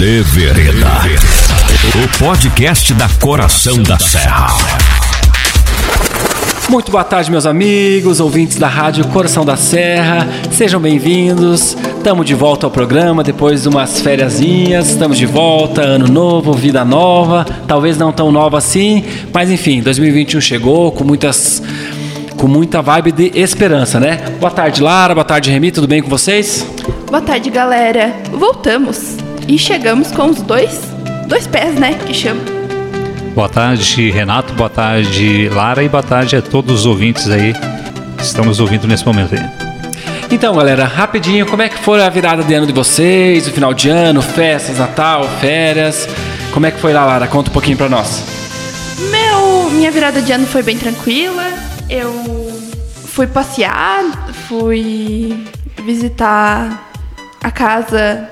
De Vereda. O podcast da Coração da Serra. Muito boa tarde, meus amigos, ouvintes da Rádio Coração da Serra. Sejam bem-vindos. Estamos de volta ao programa depois de umas fériasinhas. Estamos de volta, ano novo, vida nova. Talvez não tão nova assim, mas enfim, 2021 chegou com muitas com muita vibe de esperança, né? Boa tarde, Lara. Boa tarde, Remi. Tudo bem com vocês? Boa tarde, galera. Voltamos e chegamos com os dois, dois pés, né? Que chama. Boa tarde, Renato. Boa tarde, Lara. E boa tarde a todos os ouvintes aí que estamos ouvindo nesse momento aí. Então, galera, rapidinho, como é que foi a virada de ano de vocês? O final de ano, festas, Natal, férias? Como é que foi lá, Lara? Conta um pouquinho pra nós. Meu, minha virada de ano foi bem tranquila eu fui passear, fui visitar a casa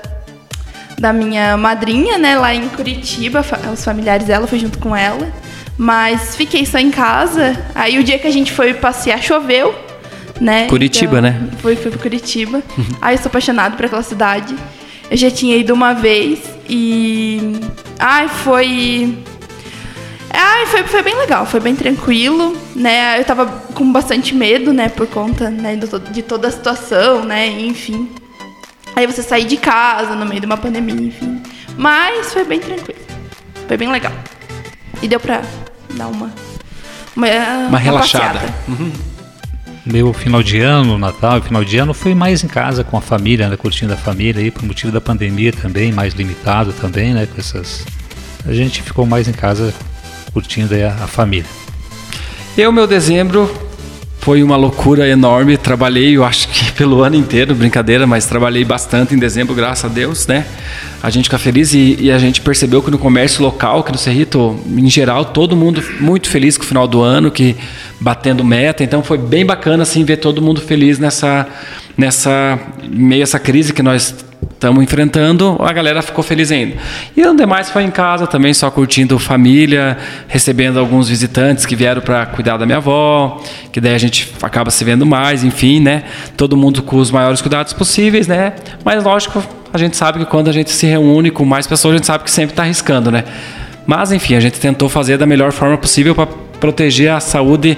da minha madrinha, né, lá em Curitiba, os familiares dela, fui junto com ela. Mas fiquei só em casa. Aí o dia que a gente foi passear choveu, né? Curitiba, então, né? Fui, fui pra Curitiba. Aí eu sou apaixonado por aquela cidade. Eu já tinha ido uma vez e. Ai, foi ah, foi, foi bem legal, foi bem tranquilo, né? Eu tava com bastante medo, né, por conta né, de toda a situação, né, enfim. Aí você sair de casa no meio de uma pandemia, enfim. Mas foi bem tranquilo. Foi bem legal. E deu pra dar uma. Uma, uma relaxada. Uhum. Meu final de ano, Natal, final de ano foi mais em casa com a família, né, curtindo a família aí, por motivo da pandemia também, mais limitado também, né, com essas. A gente ficou mais em casa curtindo a, a família. Eu, meu dezembro, foi uma loucura enorme. Trabalhei, eu acho que pelo ano inteiro, brincadeira, mas trabalhei bastante em dezembro, graças a Deus, né? A gente fica feliz e, e, a gente percebeu que no comércio local, que no Cerrito, em geral, todo mundo muito feliz com o final do ano, que batendo meta. Então foi bem bacana assim ver todo mundo feliz nessa nessa meio essa crise que nós estamos enfrentando, a galera ficou feliz ainda. E o demais foi em casa também, só curtindo família, recebendo alguns visitantes que vieram para cuidar da minha avó, que daí a gente acaba se vendo mais, enfim, né? Todo mundo com os maiores cuidados possíveis, né? Mas lógico, a gente sabe que quando a gente se reúne com mais pessoas, a gente sabe que sempre está arriscando, né? Mas enfim, a gente tentou fazer da melhor forma possível para proteger a saúde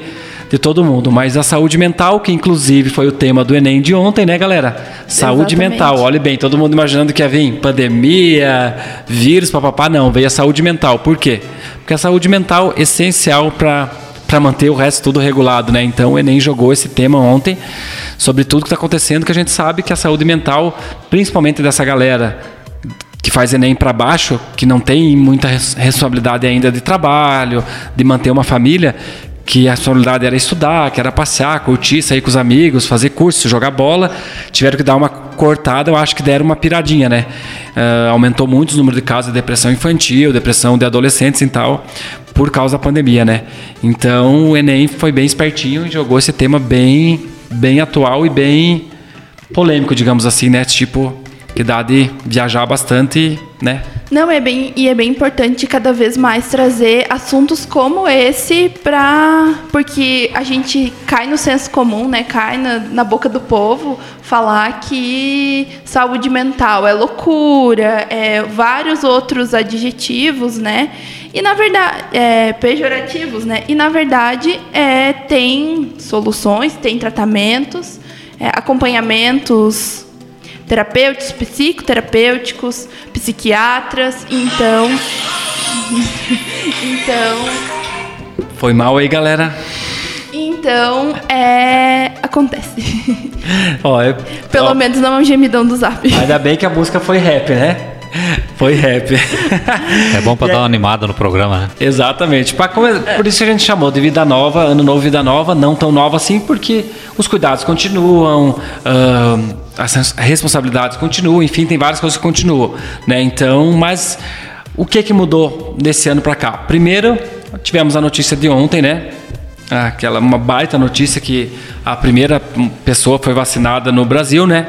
de todo mundo, mas a saúde mental, que inclusive foi o tema do Enem de ontem, né, galera? Saúde Exatamente. mental, olhe bem, todo mundo imaginando que ia vir pandemia, vírus, papapá, não, veio a saúde mental. Por quê? Porque a saúde mental é essencial para para manter o resto tudo regulado, né? Então o Enem jogou esse tema ontem sobre tudo que está acontecendo, que a gente sabe que a saúde mental, principalmente dessa galera que faz Enem para baixo, que não tem muita responsabilidade ainda de trabalho, de manter uma família, que a responsabilidade era estudar, que era passear, curtir, sair com os amigos, fazer curso, jogar bola, tiveram que dar uma cortada, eu acho que deram uma piradinha, né? Uh, aumentou muito o número de casos de depressão infantil, depressão de adolescentes e tal, por causa da pandemia, né? Então o Enem foi bem espertinho e jogou esse tema bem, bem atual e bem polêmico, digamos assim, né? Tipo, que dá de viajar bastante, né? Não, é bem e é bem importante cada vez mais trazer assuntos como esse para porque a gente cai no senso comum, né? Cai na, na boca do povo falar que saúde mental é loucura, é vários outros adjetivos, né? E na verdade, é, pejorativos, né? E na verdade é, tem soluções, tem tratamentos, é, acompanhamentos terapêuticos, psicoterapêuticos, psiquiatras, então. então. Foi mal aí, galera. Então, é. Acontece. Ó, eu, Pelo ó, menos não é um gemidão do zap. Ainda bem que a música foi rap, né? Foi rap. É bom para dar uma animada no programa, né? Exatamente. Pra, por isso que a gente chamou de vida nova, ano novo, vida nova, não tão nova assim, porque os cuidados continuam, as responsabilidades continuam, enfim, tem várias coisas que continuam, né? Então, mas o que que mudou desse ano para cá? Primeiro, tivemos a notícia de ontem, né? Aquela uma baita notícia que a primeira pessoa foi vacinada no Brasil, né?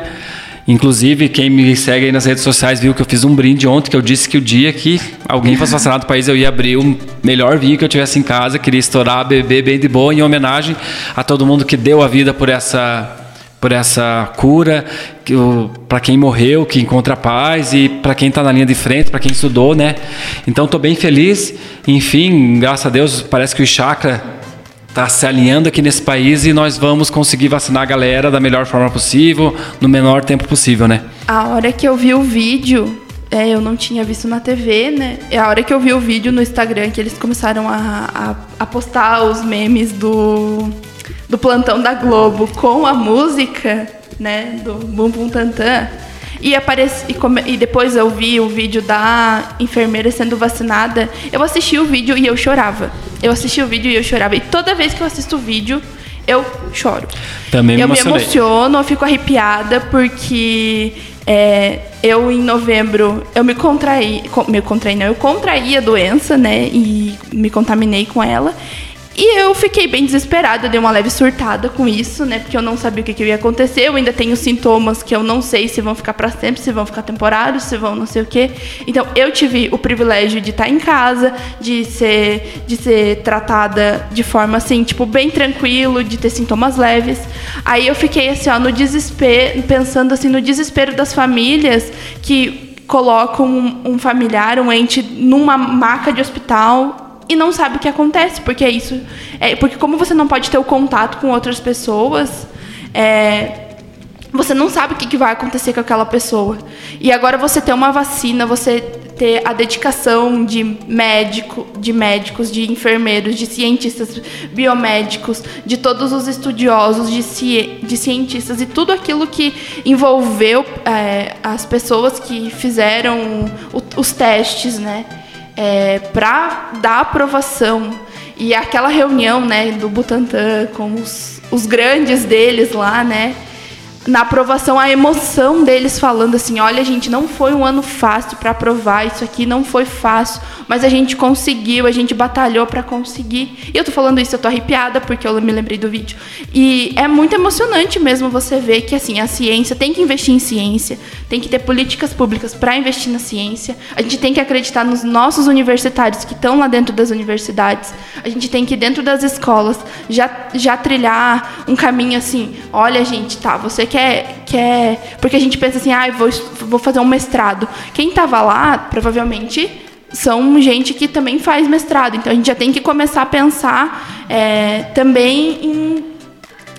Inclusive, quem me segue aí nas redes sociais viu que eu fiz um brinde ontem, que eu disse que o dia que alguém fosse vacinado no país, eu ia abrir o melhor vinho que eu tivesse em casa, queria estourar, beber bem de boa, em homenagem a todo mundo que deu a vida por essa por essa cura, que para quem morreu, que encontra paz e para quem está na linha de frente, para quem estudou, né? Então estou bem feliz. Enfim, graças a Deus, parece que o chakra está se alinhando aqui nesse país e nós vamos conseguir vacinar a galera da melhor forma possível, no menor tempo possível, né? A hora que eu vi o vídeo, é, eu não tinha visto na TV, né? É a hora que eu vi o vídeo no Instagram que eles começaram a, a, a postar os memes do do plantão da Globo com a música, né, do Bum Bum Tantan. E, apareci, e, come, e depois eu vi o vídeo da enfermeira sendo vacinada. Eu assisti o vídeo e eu chorava. Eu assisti o vídeo e eu chorava. E toda vez que eu assisto o vídeo, eu choro. Também me eu me emociono, eu fico arrepiada porque é, eu em novembro eu me contraí, me contraí não, eu contraí a doença, né, e me contaminei com ela. E eu fiquei bem desesperada, dei uma leve surtada com isso, né? Porque eu não sabia o que, que ia acontecer. Eu ainda tenho sintomas que eu não sei se vão ficar para sempre, se vão ficar temporários, se vão não sei o quê. Então eu tive o privilégio de estar em casa, de ser, de ser tratada de forma assim, tipo, bem tranquilo, de ter sintomas leves. Aí eu fiquei assim, ó, no desespero, pensando assim, no desespero das famílias que colocam um, um familiar, um ente, numa maca de hospital e não sabe o que acontece, porque é isso. É, porque como você não pode ter o contato com outras pessoas, é, você não sabe o que, vai acontecer com aquela pessoa. E agora você ter uma vacina, você ter a dedicação de médico, de médicos, de enfermeiros, de cientistas biomédicos, de todos os estudiosos, de, ci, de cientistas e tudo aquilo que envolveu é, as pessoas que fizeram os testes, né? É, para dar aprovação. E aquela reunião né, do Butantan com os, os grandes deles lá, né? Na aprovação, a emoção deles falando assim: olha, gente, não foi um ano fácil para aprovar, isso aqui não foi fácil, mas a gente conseguiu, a gente batalhou para conseguir. E eu tô falando isso, eu tô arrepiada porque eu me lembrei do vídeo. E é muito emocionante mesmo você ver que assim, a ciência tem que investir em ciência, tem que ter políticas públicas para investir na ciência. A gente tem que acreditar nos nossos universitários que estão lá dentro das universidades. A gente tem que dentro das escolas já já trilhar um caminho assim, olha, gente, tá, você quer, quer. Porque a gente pensa assim, ah, vou, vou fazer um mestrado. Quem estava lá, provavelmente, são gente que também faz mestrado. Então a gente já tem que começar a pensar é, também em,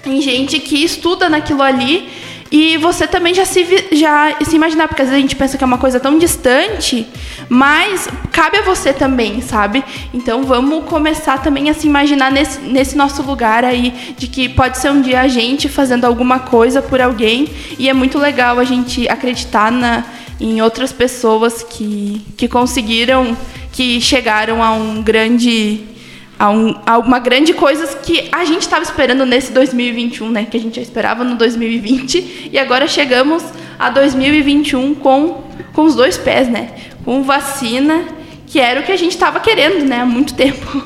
em gente que estuda naquilo ali e você também já se, já se imaginar, porque às vezes a gente pensa que é uma coisa tão distante, mas cabe a você também, sabe? Então vamos começar também a se imaginar nesse, nesse nosso lugar aí, de que pode ser um dia a gente fazendo alguma coisa por alguém, e é muito legal a gente acreditar na, em outras pessoas que, que conseguiram, que chegaram a um grande a, um, a uma grande coisa que a gente estava esperando nesse 2021, né? Que a gente já esperava no 2020 e agora chegamos a 2021 com, com os dois pés, né? Com vacina, que era o que a gente estava querendo, né? Há muito tempo.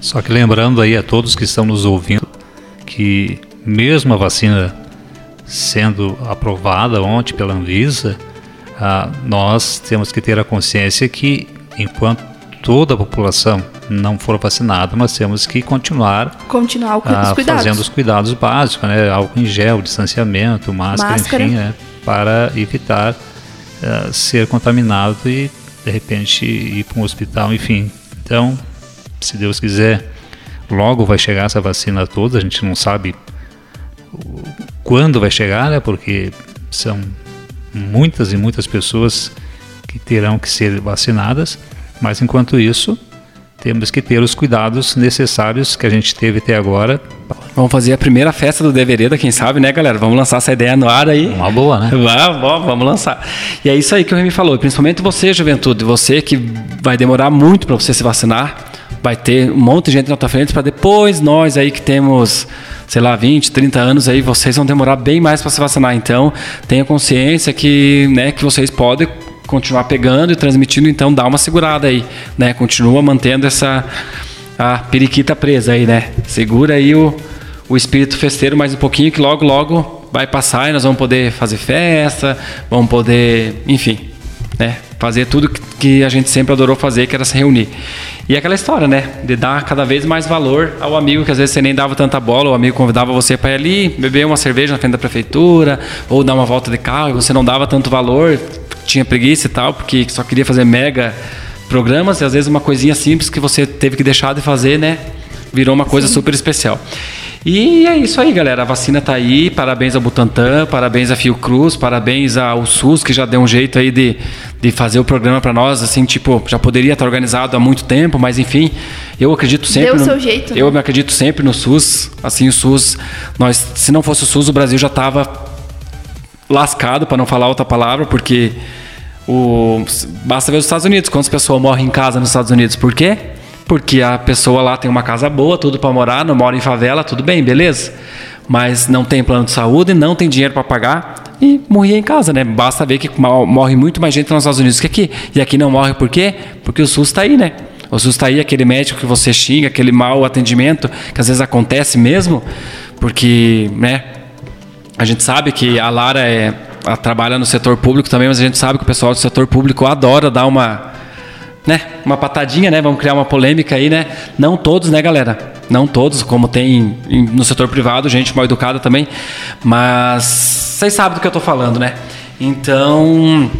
Só que lembrando aí a todos que estão nos ouvindo que mesmo a vacina sendo aprovada ontem pela Anvisa, ah, nós temos que ter a consciência que enquanto toda a população não for vacinada, nós temos que continuar, continuar ah, fazendo os cuidados básicos, né? álcool em gel, distanciamento, máscara, máscara. enfim, né? para evitar uh, ser contaminado e de repente ir para um hospital, enfim. Então, se Deus quiser, logo vai chegar essa vacina toda, a gente não sabe quando vai chegar, né? Porque são muitas e muitas pessoas que terão que ser vacinadas. Mas enquanto isso, temos que ter os cuidados necessários que a gente teve até agora. Vamos fazer a primeira festa do Devereda, quem sabe, né, galera? Vamos lançar essa ideia no ar aí. Uma boa, né? Vamos, vamos lançar. E é isso aí que o Remy falou, principalmente você, juventude, você que vai demorar muito para você se vacinar, vai ter um monte de gente na tua frente para depois nós aí que temos, sei lá, 20, 30 anos aí, vocês vão demorar bem mais para se vacinar. Então, tenha consciência que, né, que vocês podem continuar pegando e transmitindo, então dá uma segurada aí, né? Continua mantendo essa a periquita presa aí, né? Segura aí o, o espírito festeiro mais um pouquinho que logo logo vai passar e nós vamos poder fazer festa, vamos poder, enfim, né? Fazer tudo que a gente sempre adorou fazer, que era se reunir. E aquela história, né? De dar cada vez mais valor ao amigo, que às vezes você nem dava tanta bola, o amigo convidava você para ir ali beber uma cerveja na frente da prefeitura, ou dar uma volta de carro, e você não dava tanto valor, tinha preguiça e tal, porque só queria fazer mega programas, e às vezes uma coisinha simples que você teve que deixar de fazer, né? Virou uma coisa Sim. super especial. E é isso aí, galera. A vacina está aí. Parabéns ao Butantan, parabéns à Fiocruz, parabéns ao SUS, que já deu um jeito aí de, de fazer o programa para nós. Assim, tipo, já poderia estar organizado há muito tempo, mas enfim, eu acredito sempre. Deu no, seu jeito. Eu né? me acredito sempre no SUS. Assim, o SUS, nós, se não fosse o SUS, o Brasil já estava lascado, para não falar outra palavra, porque o, basta ver os Estados Unidos, quantas pessoas morrem em casa nos Estados Unidos. Por quê? Porque a pessoa lá tem uma casa boa, tudo para morar, não mora em favela, tudo bem, beleza. Mas não tem plano de saúde, não tem dinheiro para pagar e morria em casa, né? Basta ver que morre muito mais gente nos Estados Unidos que aqui. E aqui não morre por quê? Porque o SUS está aí, né? O SUS está aí, aquele médico que você xinga, aquele mau atendimento, que às vezes acontece mesmo, porque, né? A gente sabe que a Lara é, trabalha no setor público também, mas a gente sabe que o pessoal do setor público adora dar uma né, uma patadinha, né? Vamos criar uma polêmica aí, né? Não todos, né, galera? Não todos, como tem no setor privado, gente mal educada também. Mas vocês sabem do que eu tô falando, né? Então,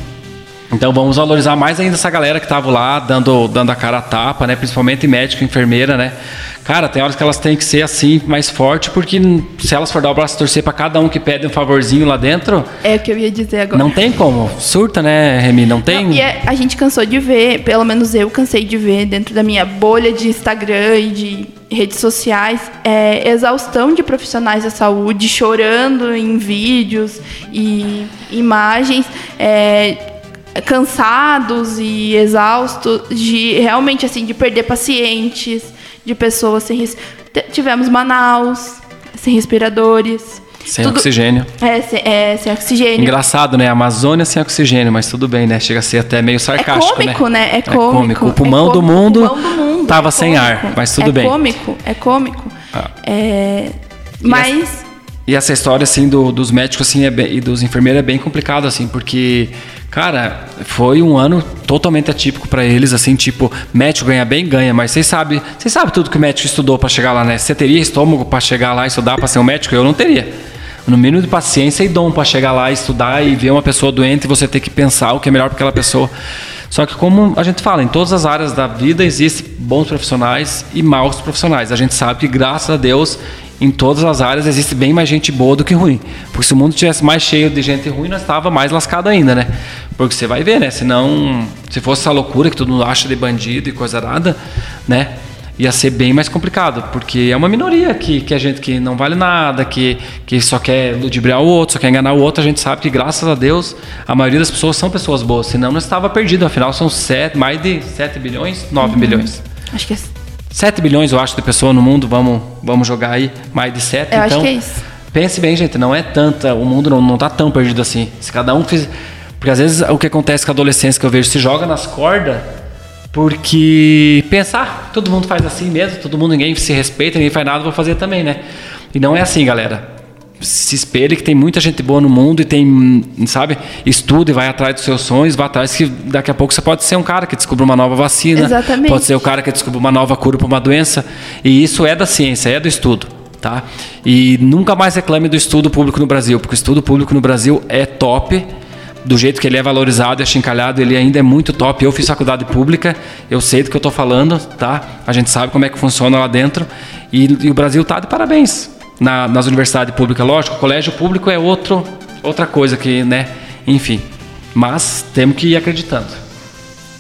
então vamos valorizar mais ainda essa galera que tava lá dando, dando a cara a tapa, né? Principalmente médico, enfermeira, né? Cara, tem horas que elas têm que ser assim, mais forte, porque se elas for dar o braço torcer para cada um que pede um favorzinho lá dentro. É o que eu ia dizer agora. Não tem como. Surta, né, Remy? Não tem. Não, e é, a gente cansou de ver, pelo menos eu cansei de ver dentro da minha bolha de Instagram e de redes sociais, é, exaustão de profissionais da saúde chorando em vídeos e imagens. É, cansados e exaustos de realmente assim de perder pacientes de pessoas sem tivemos Manaus sem respiradores sem tudo, oxigênio. É, sem, é, sem oxigênio. Engraçado, né? Amazônia sem oxigênio, mas tudo bem, né? Chega a ser até meio sarcástico, é cômico, né? né? É cômico. É cômico. O pulmão, é do, mundo o pulmão do mundo tava é sem ar, mas tudo é bem. É cômico, é cômico. Ah. É, mas... E essa história, assim, do, dos médicos assim, é bem, e dos enfermeiros é bem complicado, assim, porque Cara, foi um ano totalmente atípico para eles, assim, tipo, médico ganha bem, ganha, mas vocês sabem, vocês sabem tudo que o médico estudou para chegar lá, né? Você teria estômago para chegar lá e estudar para ser um médico? Eu não teria. No mínimo de paciência e dom para chegar lá, estudar e ver uma pessoa doente e você ter que pensar o que é melhor para aquela pessoa. Só que como a gente fala, em todas as áreas da vida existem bons profissionais e maus profissionais. A gente sabe que graças a Deus em todas as áreas existe bem mais gente boa do que ruim. Porque se o mundo tivesse mais cheio de gente ruim, nós estava mais lascado ainda, né? Porque você vai ver, né? Se não, se fosse essa loucura que todo mundo acha de bandido e coisa nada, né? Ia ser bem mais complicado, porque é uma minoria que, que a gente que não vale nada, que, que só quer ludibriar o outro, só quer enganar o outro. A gente sabe que, graças a Deus, a maioria das pessoas são pessoas boas, senão não estava perdido. Afinal, são sete, mais de 7 bilhões, 9 uhum. bilhões. Acho que é 7 bilhões, eu acho, de pessoas no mundo, vamos, vamos jogar aí mais de 7. Eu então, acho que é isso. Pense bem, gente, não é tanta, o mundo não, não tá tão perdido assim. Se cada um fizer. Porque às vezes o que acontece com a adolescência que eu vejo se joga nas cordas porque pensar, todo mundo faz assim mesmo, todo mundo, ninguém se respeita, ninguém faz nada, vou fazer também, né? E não é assim, galera se espelhe que tem muita gente boa no mundo e tem, sabe, estuda e vai atrás dos seus sonhos, vai atrás que daqui a pouco você pode ser um cara que descobre uma nova vacina, Exatamente. pode ser o cara que descobre uma nova cura para uma doença, e isso é da ciência, é do estudo, tá? E nunca mais reclame do estudo público no Brasil, porque o estudo público no Brasil é top, do jeito que ele é valorizado e achincalhado, ele ainda é muito top. Eu fiz faculdade pública, eu sei do que eu estou falando, tá? A gente sabe como é que funciona lá dentro e, e o Brasil tá de parabéns na, nas universidades públicas, lógico, o colégio público é outro, outra coisa que, né, enfim. Mas temos que ir acreditando.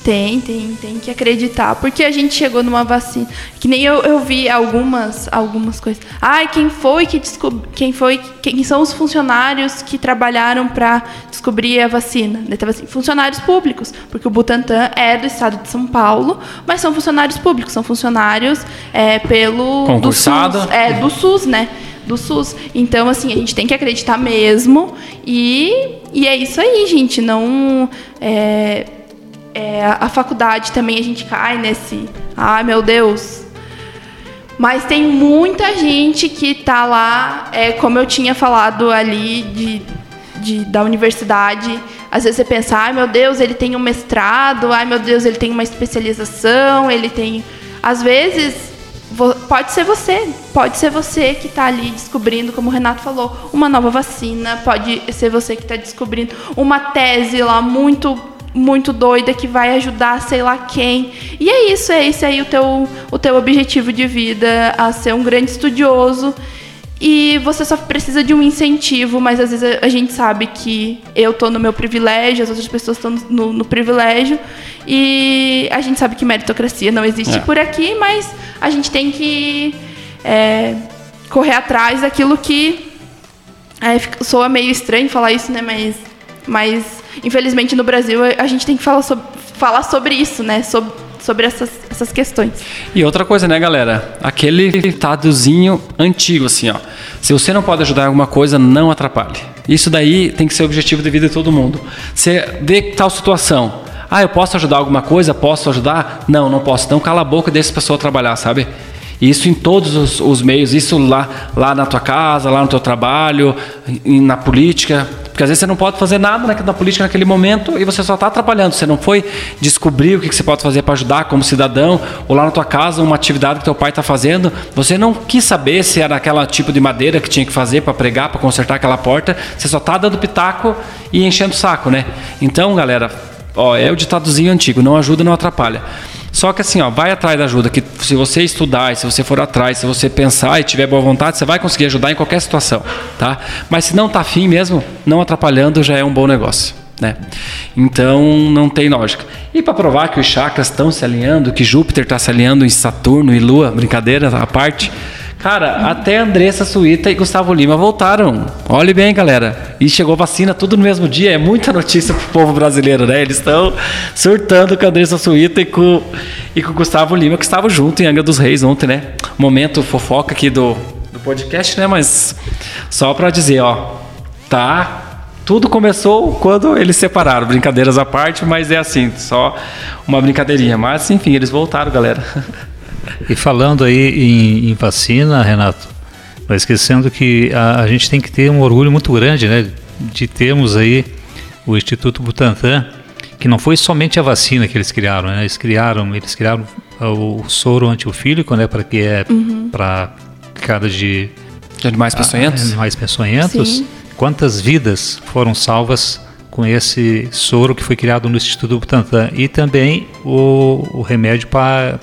Tem, tem, tem que acreditar, porque a gente chegou numa vacina. Que nem eu, eu vi algumas, algumas coisas. Ai, quem foi que descobriu. Quem foi. Quem são os funcionários que trabalharam para descobrir a vacina? Assim, funcionários públicos, porque o Butantan é do estado de São Paulo, mas são funcionários públicos, são funcionários é, pelo. Concursado. Do SUS, é, do SUS, né? Do SUS. Então, assim, a gente tem que acreditar mesmo. E, e é isso aí, gente. Não. É, é, a faculdade também a gente cai nesse. Ai, meu Deus. Mas tem muita gente que tá lá, é, como eu tinha falado ali, de de, da universidade. Às vezes você pensa, ai meu Deus, ele tem um mestrado, ai meu Deus, ele tem uma especialização, ele tem. Às vezes, pode ser você, pode ser você que está ali descobrindo, como o Renato falou, uma nova vacina, pode ser você que está descobrindo uma tese lá muito muito doida que vai ajudar sei lá quem. E é isso, é esse aí o teu, o teu objetivo de vida, a ser um grande estudioso e você só precisa de um incentivo, mas às vezes a gente sabe que eu estou no meu privilégio, as outras pessoas estão no, no, privilégio, e a gente sabe que meritocracia não existe é. por aqui, mas a gente tem que é, correr atrás daquilo que é, soa meio estranho falar isso, né? Mas, mas infelizmente no Brasil a gente tem que falar sobre, falar sobre isso, né? Sobre, sobre essas, essas questões. E outra coisa, né, galera? Aquele ditadozinho antigo, assim, ó. Se você não pode ajudar em alguma coisa, não atrapalhe. Isso daí tem que ser o objetivo de vida de todo mundo. Você vê tal situação. Ah, eu posso ajudar alguma coisa? Posso ajudar? Não, não posso. Então cala a boca e deixa a pessoa trabalhar, sabe? Isso em todos os, os, meios, isso lá, lá na tua casa, lá no teu trabalho, na política. Porque às vezes você não pode fazer nada na, na política naquele momento e você só está atrapalhando. Você não foi descobrir o que, que você pode fazer para ajudar como cidadão, ou lá na tua casa, uma atividade que teu pai está fazendo. Você não quis saber se era aquele tipo de madeira que tinha que fazer para pregar, para consertar aquela porta. Você só está dando pitaco e enchendo o saco, né? Então, galera, ó, é o ditadozinho antigo: não ajuda, não atrapalha. Só que assim, ó, vai atrás da ajuda, que se você estudar, se você for atrás, se você pensar e tiver boa vontade, você vai conseguir ajudar em qualquer situação, tá? Mas se não tá afim mesmo, não atrapalhando já é um bom negócio, né? Então não tem lógica. E para provar que os chakras estão se alinhando, que Júpiter está se alinhando em Saturno e Lua, brincadeira à parte, Cara, até Andressa Suíta e Gustavo Lima voltaram. Olhe bem, galera. E chegou vacina tudo no mesmo dia. É muita notícia pro povo brasileiro, né? Eles estão surtando com a Andressa Suíta e com, e com o Gustavo Lima, que estavam junto em Angra dos Reis ontem, né? Momento fofoca aqui do, do podcast, né? Mas só para dizer, ó, tá tudo começou quando eles separaram, brincadeiras à parte, mas é assim, só uma brincadeirinha. Mas enfim, eles voltaram, galera. E falando aí em, em vacina, Renato, mas esquecendo que a, a, gente tem que ter um orgulho muito grande, né, de termos aí o Instituto Butantan, que não foi somente a vacina que eles criaram, né, eles criaram, eles criaram o soro antiofílico, né, para que é uhum. para cada de, de animais peçonhentos, animais peçonhentos. Sim. Quantas vidas foram salvas com esse soro que foi criado no Instituto Butantan e também o, o remédio para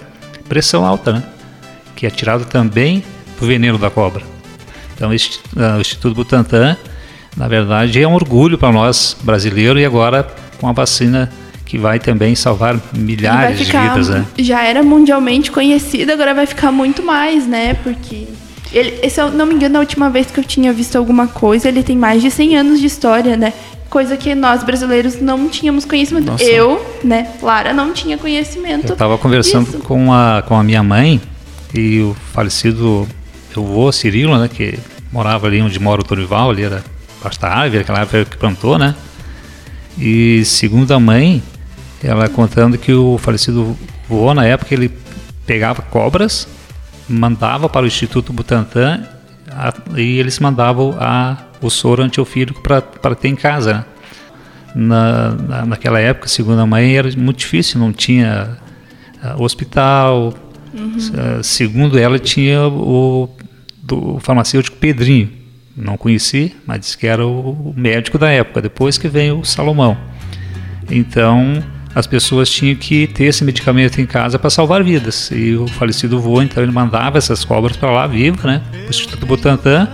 pressão alta, né? que é tirado também do veneno da cobra. Então, uh, o Instituto Butantan, na verdade, é um orgulho para nós brasileiros e agora com a vacina que vai também salvar milhares ficar, de vidas, né? Já era mundialmente conhecido, agora vai ficar muito mais, né? Porque ele, se eu não me engano, a última vez que eu tinha visto alguma coisa, ele tem mais de 100 anos de história, né? Coisa que nós brasileiros não tínhamos conhecimento. Nossa. Eu, né, Lara, não tinha conhecimento. Eu estava conversando com a, com a minha mãe e o falecido meu avô Cirilo, né, que morava ali onde mora o Torival, ali era pasta árvore, aquela árvore que plantou, né? E segundo a mãe, ela contando que o falecido vô, na época, ele pegava cobras, mandava para o Instituto Butantan a, e eles mandavam a o soro antiofílico para ter em casa. Né? Na, na, naquela época, segundo a mãe, era muito difícil, não tinha uh, hospital. Uhum. Uh, segundo ela, tinha o, do, o farmacêutico Pedrinho. Não conheci, mas disse que era o, o médico da época, depois que veio o Salomão. Então, as pessoas tinham que ter esse medicamento em casa para salvar vidas. E o falecido vô, então, ele mandava essas cobras para lá viva, né? O Instituto Butantan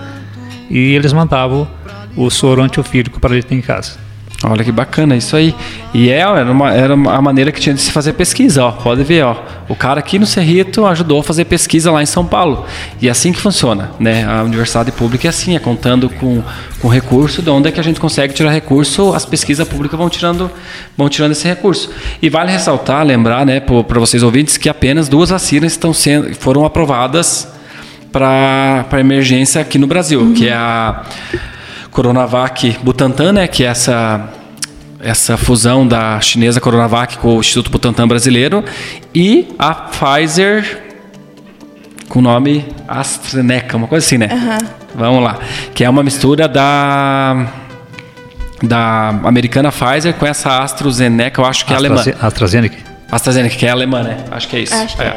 e eles mandavam o soro antiofílico para ele ter em casa. Olha que bacana isso aí. E é, era, uma, era a maneira que tinha de se fazer pesquisa, ó. Pode ver, ó. O cara aqui no Cerrito ajudou a fazer pesquisa lá em São Paulo. E é assim que funciona, né? A universidade pública é assim, é contando com, com recurso, de onde é que a gente consegue tirar recurso, as pesquisas públicas vão tirando, vão tirando esse recurso. E vale ressaltar, lembrar, né, para vocês ouvintes, que apenas duas vacinas estão sendo, foram aprovadas para emergência aqui no Brasil, uhum. que é a Coronavac Butantan, né, que é essa essa fusão da chinesa Coronavac com o Instituto Butantan brasileiro e a Pfizer com o nome AstraZeneca, uma coisa assim, né? Uhum. Vamos lá, que é uma mistura da da americana Pfizer com essa AstraZeneca, eu acho que é alemã. AstraZeneca. AstraZeneca, que é alemã, né? Acho que é isso. Acho que é.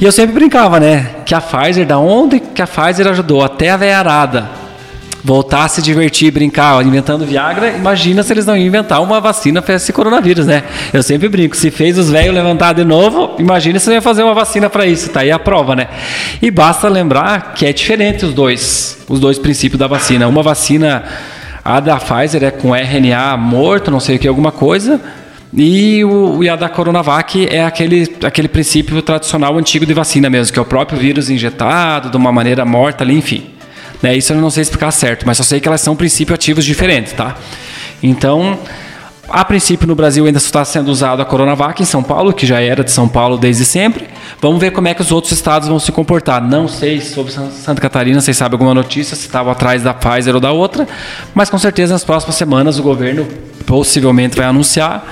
E eu sempre brincava, né? Que a Pfizer, da onde que a Pfizer ajudou? Até a veiarada voltar a se divertir, brincar, ó, inventando Viagra, imagina se eles não iam inventar uma vacina para esse coronavírus, né? Eu sempre brinco, se fez os velhos levantar de novo, imagina se não ia fazer uma vacina para isso, tá aí a prova, né? E basta lembrar que é diferente os dois, os dois princípios da vacina. Uma vacina, a da Pfizer é com RNA morto, não sei o que, alguma coisa, e, o, e a da Coronavac é aquele, aquele princípio tradicional antigo de vacina mesmo, que é o próprio vírus injetado de uma maneira morta ali, enfim. Né? Isso eu não sei explicar certo, mas só sei que elas são princípios ativos diferentes, tá? Então, a princípio no Brasil ainda está sendo usado a Coronavac em São Paulo, que já era de São Paulo desde sempre. Vamos ver como é que os outros estados vão se comportar. Não sei sobre Santa Catarina, vocês sabem alguma notícia, se estava atrás da Pfizer ou da outra, mas com certeza nas próximas semanas o governo possivelmente vai anunciar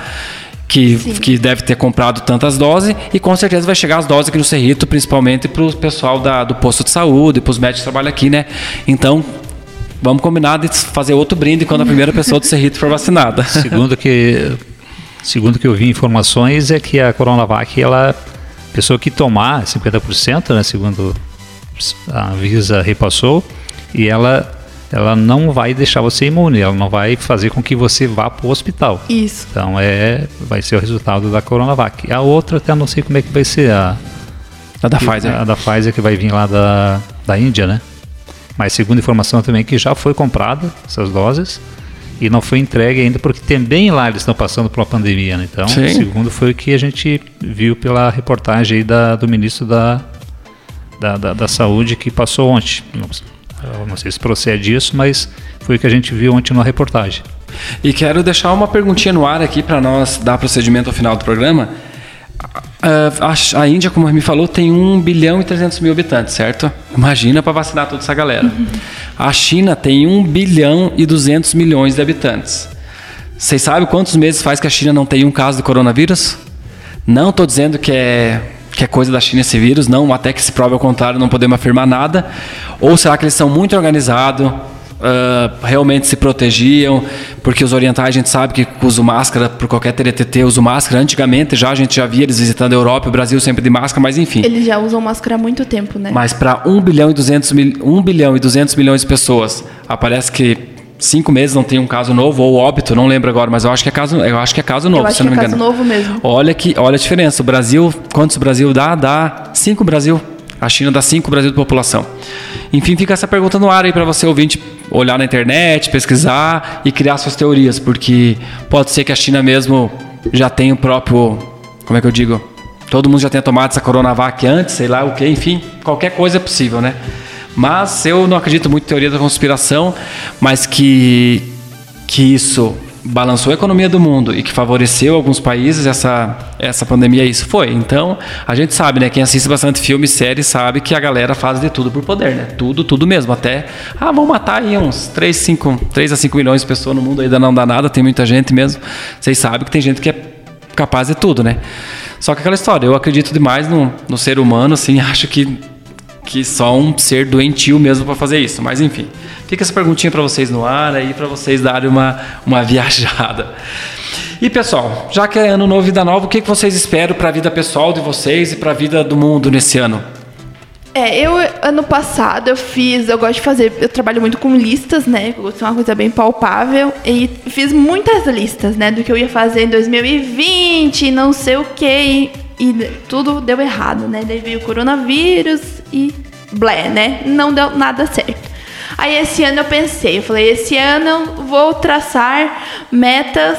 que, que deve ter comprado tantas doses e com certeza vai chegar as doses aqui no Cerrito, principalmente para o pessoal da, do posto de saúde, para os médicos que trabalham aqui, né? Então, vamos combinar de fazer outro brinde quando a primeira pessoa do Cerrito for vacinada. Segundo que, segundo que eu vi informações, é que a Coronavac, ela, pessoa que tomar 50%, né, segundo a Visa repassou, e ela ela não vai deixar você imune, ela não vai fazer com que você vá para o hospital. Isso. Então é, vai ser o resultado da Coronavac. A outra até não sei como é que vai ser a, a da que, Pfizer. A da Pfizer que vai vir lá da, da Índia, né? Mas segundo informação também que já foi comprada essas doses e não foi entregue ainda porque também lá eles estão passando por uma pandemia, né? Então, Sim. segundo foi o que a gente viu pela reportagem aí da, do ministro da, da, da, da Saúde que passou ontem. Eu não sei se procede isso, mas foi o que a gente viu ontem na reportagem. E quero deixar uma perguntinha no ar aqui para nós dar procedimento ao final do programa. A, a, Índia, como me falou, tem 1 bilhão e 300 mil habitantes, certo? Imagina para vacinar toda essa galera. Uhum. A China tem 1 bilhão e 200 milhões de habitantes. Vocês sabem quantos meses faz que a China não tem um caso de coronavírus? Não estou dizendo que é que é coisa da China esse vírus, não, até que se prove ao contrário, não podemos afirmar nada. Ou será que eles são muito organizados, uh, realmente se protegiam, porque os orientais a gente sabe que usam máscara, por qualquer TTT usam máscara. Antigamente já a gente já via eles visitando a Europa, o Brasil sempre de máscara, mas enfim. Eles já usam máscara há muito tempo, né? Mas para 1 bilhão e 200 mil, 1 bilhão e 200 milhões de pessoas, aparece que cinco meses não tem um caso novo ou óbito, não lembro agora, mas eu acho que é caso, eu acho que é caso novo, eu se não me engano. É caso novo mesmo. Olha que, olha a diferença. O Brasil, quantos o Brasil dá? Dá cinco Brasil. A China dá cinco Brasil de população. Enfim, fica essa pergunta no ar aí para você ouvinte olhar na internet, pesquisar e criar suas teorias, porque pode ser que a China mesmo já tenha o próprio, como é que eu digo? Todo mundo já tenha tomado essa Coronavac antes, sei lá o que, enfim, qualquer coisa é possível, né? Mas eu não acredito muito em teoria da conspiração, mas que, que isso balançou a economia do mundo e que favoreceu alguns países essa, essa pandemia, isso foi. Então, a gente sabe, né? Quem assiste bastante filme e série sabe que a galera faz de tudo por poder, né? Tudo, tudo mesmo. Até, ah, vão matar aí uns 3, 5, 3 a 5 milhões de pessoas no mundo, ainda não dá nada, tem muita gente mesmo. Vocês sabem que tem gente que é capaz de tudo, né? Só que aquela história, eu acredito demais no, no ser humano, assim, acho que que só um ser doentio mesmo para fazer isso. Mas enfim, fica essa perguntinha para vocês no ar aí para vocês darem uma, uma viajada. E pessoal, já que é ano novo, vida nova, o que, que vocês esperam para a vida pessoal de vocês e para a vida do mundo nesse ano? É, eu ano passado eu fiz, eu gosto de fazer, eu trabalho muito com listas, né? Eu gosto de uma coisa bem palpável e fiz muitas listas, né, do que eu ia fazer em 2020, não sei o que, e tudo deu errado, né? Daí veio o coronavírus e blé, né? Não deu nada certo. Aí esse ano eu pensei, eu falei, esse ano eu vou traçar metas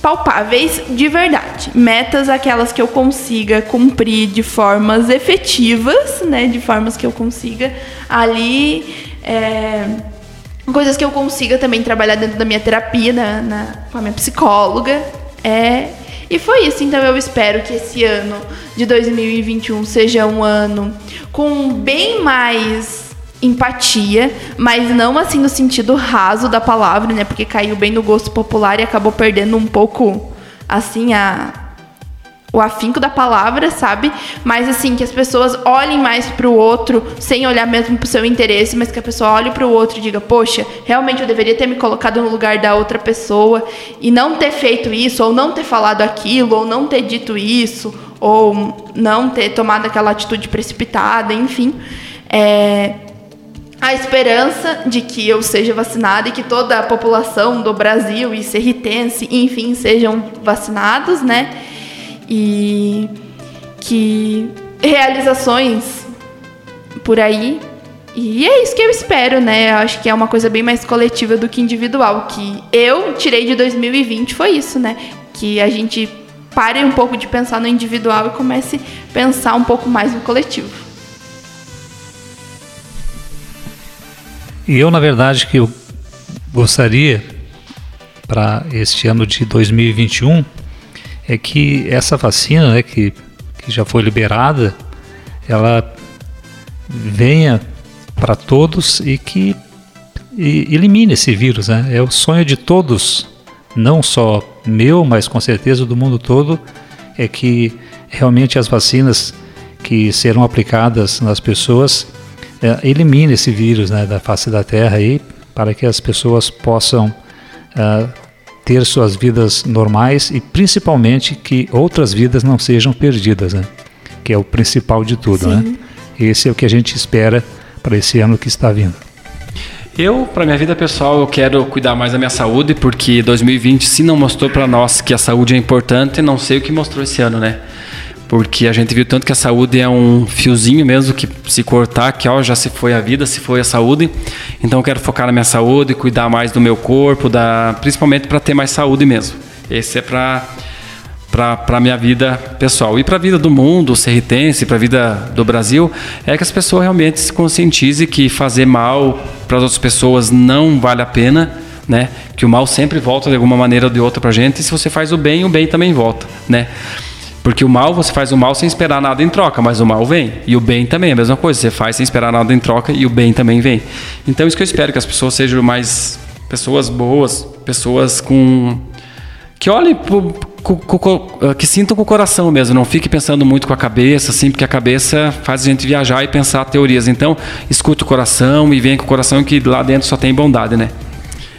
palpáveis de verdade. Metas aquelas que eu consiga cumprir de formas efetivas, né? De formas que eu consiga ali. É, coisas que eu consiga também trabalhar dentro da minha terapia, na, na, com a minha psicóloga. É, e foi isso. Então eu espero que esse ano de 2021 seja um ano com bem mais empatia, mas não assim no sentido raso da palavra, né? Porque caiu bem no gosto popular e acabou perdendo um pouco assim a o afinco da palavra, sabe? Mas assim, que as pessoas olhem mais pro outro, sem olhar mesmo pro seu interesse, mas que a pessoa olhe pro outro e diga, poxa, realmente eu deveria ter me colocado no lugar da outra pessoa e não ter feito isso, ou não ter falado aquilo, ou não ter dito isso, ou não ter tomado aquela atitude precipitada, enfim. É, a esperança de que eu seja vacinada e que toda a população do Brasil e serritense, enfim, sejam vacinados, né? E que realizações por aí. E é isso que eu espero, né? Eu acho que é uma coisa bem mais coletiva do que individual. Que eu tirei de 2020 foi isso, né? Que a gente pare um pouco de pensar no individual e comece a pensar um pouco mais no coletivo. E eu, na verdade, que eu gostaria para este ano de 2021 é que essa vacina, né, que, que já foi liberada, ela venha para todos e que e elimine esse vírus. Né? É o sonho de todos, não só meu, mas com certeza do mundo todo, é que realmente as vacinas que serão aplicadas nas pessoas é, elimine esse vírus né, da face da Terra aí, para que as pessoas possam uh, ter suas vidas normais e principalmente que outras vidas não sejam perdidas, né? Que é o principal de tudo, né? Sim. né? Esse é o que a gente espera para esse ano que está vindo. Eu, para minha vida pessoal, eu quero cuidar mais da minha saúde, porque 2020 se não mostrou para nós que a saúde é importante, não sei o que mostrou esse ano, né? Porque a gente viu tanto que a saúde é um fiozinho mesmo que se cortar, que ó, já se foi a vida, se foi a saúde. Então eu quero focar na minha saúde, cuidar mais do meu corpo, da, principalmente para ter mais saúde mesmo. Esse é para para minha vida pessoal e para a vida do mundo, serritense, para a vida do Brasil, é que as pessoas realmente se conscientizem que fazer mal para as outras pessoas não vale a pena, né? Que o mal sempre volta de alguma maneira ou de outra para a gente e se você faz o bem, o bem também volta, né? Porque o mal, você faz o mal sem esperar nada em troca, mas o mal vem. E o bem também é a mesma coisa. Você faz sem esperar nada em troca e o bem também vem. Então, isso que eu espero, que as pessoas sejam mais pessoas boas, pessoas com. que olhem, que sintam com o coração mesmo. Não fique pensando muito com a cabeça, assim, porque a cabeça faz a gente viajar e pensar teorias. Então, escute o coração e venha com o coração que lá dentro só tem bondade, né?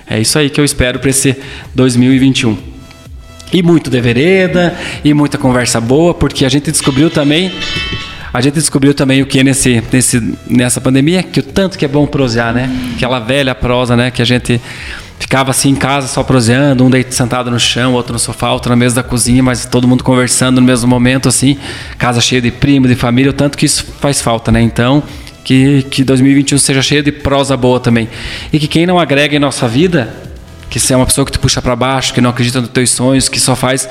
É isso aí que eu espero para esse 2021. E muito de vereda, e muita conversa boa, porque a gente descobriu também. A gente descobriu também o que nesse, nesse, nessa pandemia, que o tanto que é bom prosear, né? Aquela velha prosa, né? Que a gente ficava assim em casa só proseando, um deito sentado no chão, outro no sofá, outro na mesa da cozinha, mas todo mundo conversando no mesmo momento, assim, casa cheia de primo, de família, o tanto que isso faz falta, né? Então, que, que 2021 seja cheio de prosa boa também. E que quem não agrega em nossa vida, que é uma pessoa que te puxa para baixo, que não acredita nos teus sonhos, que só faz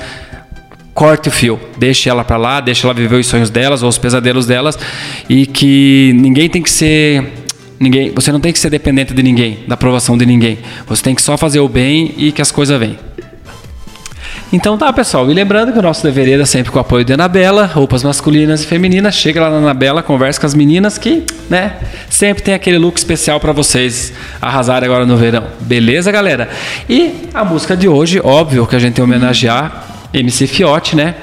corte o fio, deixe ela para lá, deixe ela viver os sonhos delas ou os pesadelos delas e que ninguém tem que ser ninguém, você não tem que ser dependente de ninguém, da aprovação de ninguém. Você tem que só fazer o bem e que as coisas vêm. Então tá, pessoal. E lembrando que o nosso deveria é sempre com o apoio de Anabela, roupas masculinas e femininas. Chega lá na Anabela, conversa com as meninas que, né, sempre tem aquele look especial para vocês arrasarem agora no verão. Beleza, galera? E a música de hoje, óbvio que a gente tem homenagear MC Fiote, né?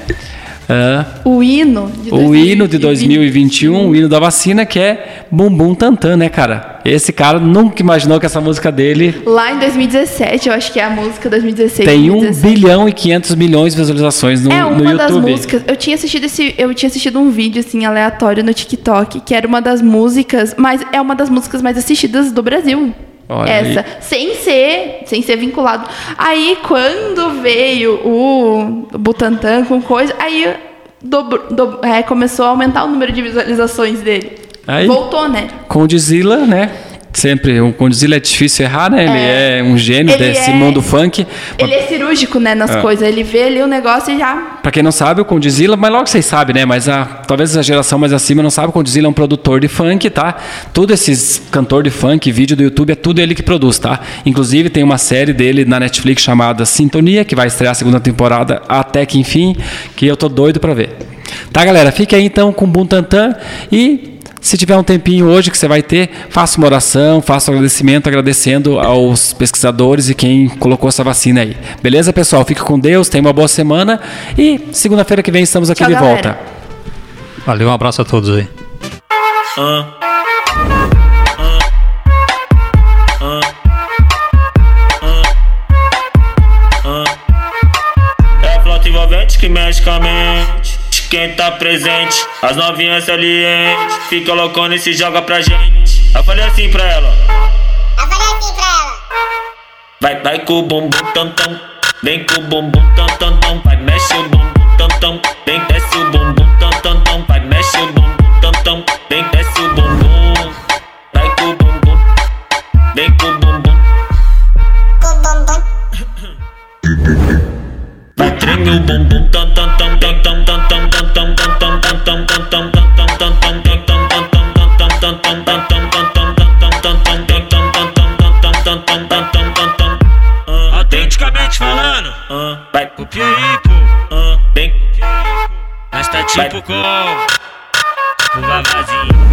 Uh, o hino de o hino de 2021, o hino da vacina, que é Bumbum Tantan, né, cara? Esse cara nunca imaginou que essa música dele. Lá em 2017, eu acho que é a música 2016. Tem 2017. 1 bilhão e 500 milhões de visualizações no, é uma no das músicas. Eu tinha assistido esse, eu tinha assistido um vídeo assim aleatório no TikTok, que era uma das músicas, mas é uma das músicas mais assistidas do Brasil. Olha essa, aí. sem ser, sem ser vinculado. Aí quando veio o Butantan com coisa, aí dobro, do, é, começou a aumentar o número de visualizações dele. Aí, Voltou, né? Condzilla, né? Sempre, o Condzilla é difícil errar, né? Ele é, é um gênio ele desse é, mundo funk. Ele é cirúrgico, né, nas é. coisas. Ele vê ali o negócio e já... Pra quem não sabe, o Condzilla, mas logo vocês sabem, né? Mas a, talvez a geração mais acima não sabe, o Condzilla é um produtor de funk, tá? Todos esses cantor de funk, vídeo do YouTube, é tudo ele que produz, tá? Inclusive tem uma série dele na Netflix chamada Sintonia, que vai estrear a segunda temporada até que enfim, que eu tô doido pra ver. Tá, galera? Fique aí então com o Buntantan e Se tiver um tempinho hoje que você vai ter, faça uma oração, faça um agradecimento, agradecendo aos pesquisadores e quem colocou essa vacina aí. Beleza, pessoal? Fica com Deus, tenha uma boa semana e segunda-feira que vem estamos aqui Tchau, de galera. volta. Valeu, um abraço a todos aí. É que mexe com a mente quem tá presente. As novinhas salientes fica loucona e se joga pra gente. Eu falei assim pra ela: Eu falei assim pra ela. Vai, vai com o bumbum tam tam. Vem com o bumbum tam tam tam. Vai, mexe o bumbum tam tam. Vem, desce o bumbum tam tam tam. Vai, mexe o bumbum tam tam. Vem, desce tipo com o Vavazinho.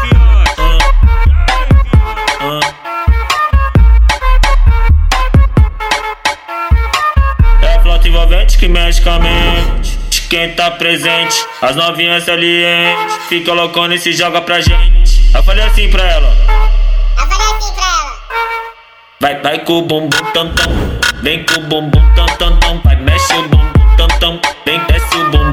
Fiote? É flauta envolvente que mexe com a mente de quem tá presente. As novinhas salientes fica loucona e se joga pra gente. Eu falei assim pra ela. Vai, vai com o bumbum tam tam. Vem com o bumbum tam tam tam. Vai, mexe o bumbum tam tam. Vem, desce o bumbum